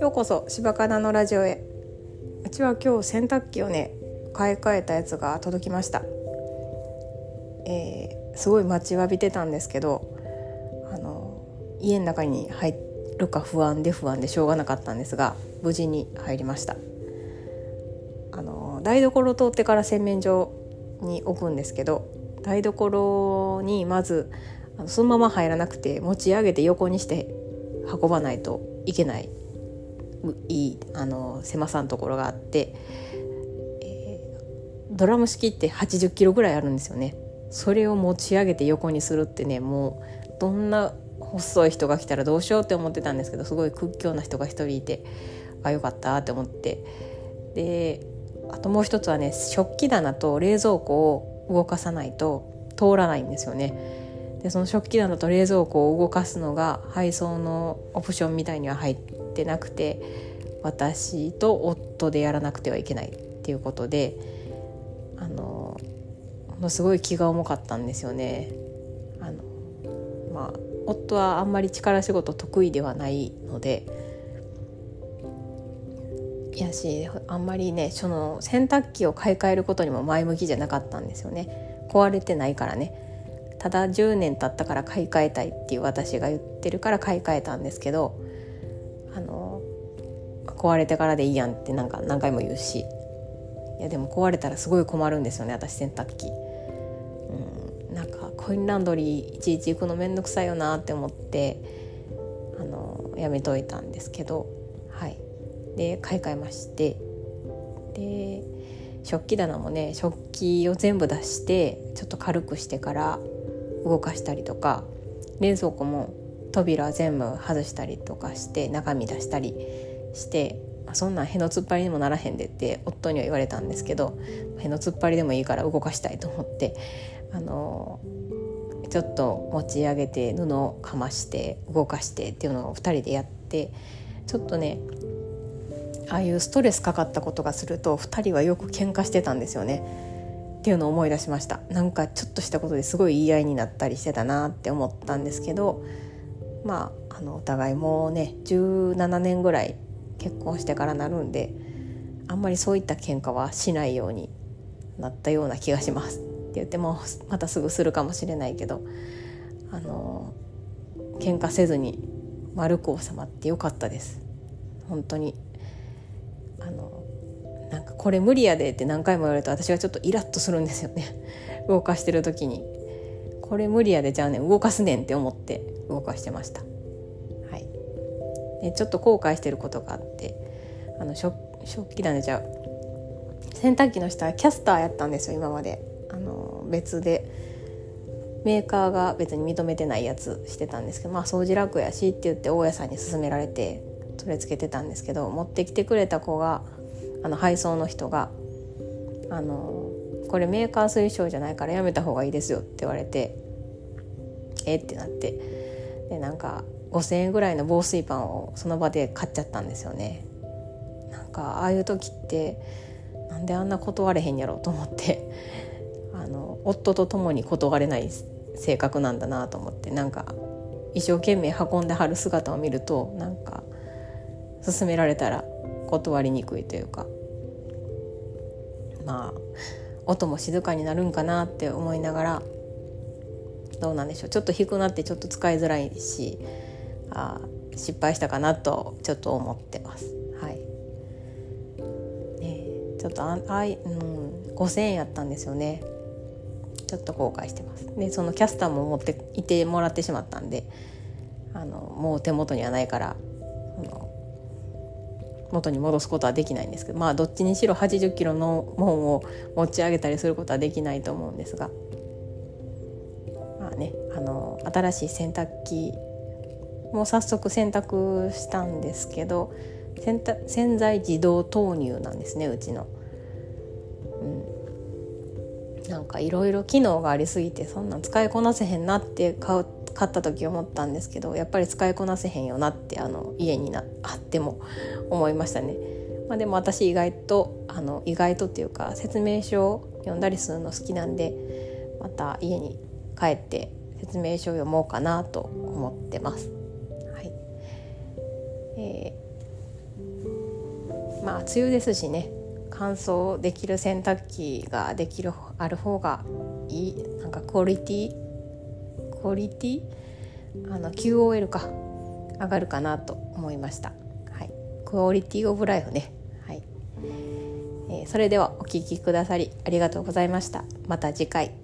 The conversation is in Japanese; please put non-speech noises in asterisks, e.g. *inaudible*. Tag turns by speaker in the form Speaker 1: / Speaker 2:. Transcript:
Speaker 1: ようこそ柴かなのラジオへ。うちは今日洗濯機をね買い替えたやつが届きました、えー、すごい待ちわびてたんですけどあの家の中に入るか不安で不安でしょうがなかったんですが無事に入りました。あの台所を通ってから洗面所に置くんですけど台所にまずあのそのまま入らなくて持ち上げて横にして運ばないといけないいいあの狭さのところがあって、えー、ドラム式って80キロぐらいあるんですよね。それを持ち上げて横にするってねもうどんな細い人が来たらどうしようって思ってたんですけどすごい屈強な人が一人いてあよかったって思って。であともう一つはね食器棚と冷蔵庫を動かさないと通らないんですよね。でその食器棚と冷蔵庫を動かすのが配送のオプションみたいには入ってなくて私と夫でやらなくてはいけないっていうことであのものすごい気が重かったんですよね。あのまあ、夫はあんまり力仕事得意ではないのでいやしあんまりねその洗濯機を買い替えることにも前向きじゃなかったんですよね壊れてないからねただ10年経ったから買い替えたいっていう私が言ってるから買い替えたんですけどあの壊れてからでいいやんってなんか何回も言うし。いやでも壊れたらすごい困るんですよね私洗濯機。うん、なんかコインランドリーいちいち行くの面倒くさいよなって思ってあのやめといたんですけどはい。で買い替えまして。で食器棚もね食器を全部出してちょっと軽くしてから動かしたりとか冷蔵庫も扉全部外したりとかして中身出したりしてそんなんへの突っ張りにもならへんでって夫には言われたんですけどへの突っ張りでもいいから動かしたいと思ってあのちょっと持ち上げて布をかまして動かしてっていうのを2人でやってちょっとねああいうストレスかかったことがすると2人はよく喧嘩してたんですよね。っていうのを思い出しました。なんかちょっとしたことですごい言い合いになったりしてたなって思ったんですけどまああのお互いもうね17年ぐらい結婚してからなるんであんまりそういった喧嘩はしないようになったような気がしますって言ってもまたすぐするかもしれないけどあの喧嘩せずに丸く収まってよかったです。本当に。なんかこれ無理やでって何回も言われると私はちょっとイラッとするんですよね。*laughs* 動かしてる時に。これ無理やでじゃあね動かすねんって思って動かしてました。はい。でちょっと後悔してることがあってあの食食器棚じゃ洗濯機の下はキャスターやったんですよ今まで。あの別で。メーカーが別に認めてないやつしてたんですけどまあ掃除楽やしって言って大家さんに勧められて取り付けてたんですけど持ってきてくれた子があの配送の人があの「これメーカー推奨じゃないからやめた方がいいですよ」って言われてえってなってでなんか5,000円ぐらいの防水パンをその場で買っちゃったんですよね。なんかああいう時ってなんであんな断れへんやろと思って *laughs* あの夫と共に断れない性格なんだなと思ってなんか一生懸命運んではる姿を見るとなんか勧められたら断りにくいというかまあ音も静かになるんかなって思いながらどうなんでしょうちょっと低くなってちょっと使いづらいしあ失敗したかなとちょっと思ってます。はいね、ちょっとああい、うん、5,000円やったんですよね。ちょっと後悔してます。でそのキャスターも持っていてもらってしまったんであのもう手元にはないからあの元に戻すことはできないんですけどまあどっちにしろ80キロのもんを持ち上げたりすることはできないと思うんですがまあねあの新しい洗濯機もう早速洗濯したんですけど洗洗剤自動投入なんですねうちの。うん、なんかいろいろ機能がありすぎてそんなん使いこなせへんなって買う買った時思ったんですけどやっぱり使いこなせへんよなってあの家になあっても思いましたね。まあ、でも私意外とあの意外とっていうか説明書を読んだりするの好きなんでまた家に帰って説明書を読もうかなと思ってます。はいえー、まあ梅雨ですしね乾燥できる洗濯機ができるある方がいいなんかクオリティクオリティ？あの QOL か上がるかなと思いました。はい、クオリティオブライフね。はい、えー、それではお聴きくださりありがとうございました。また次回。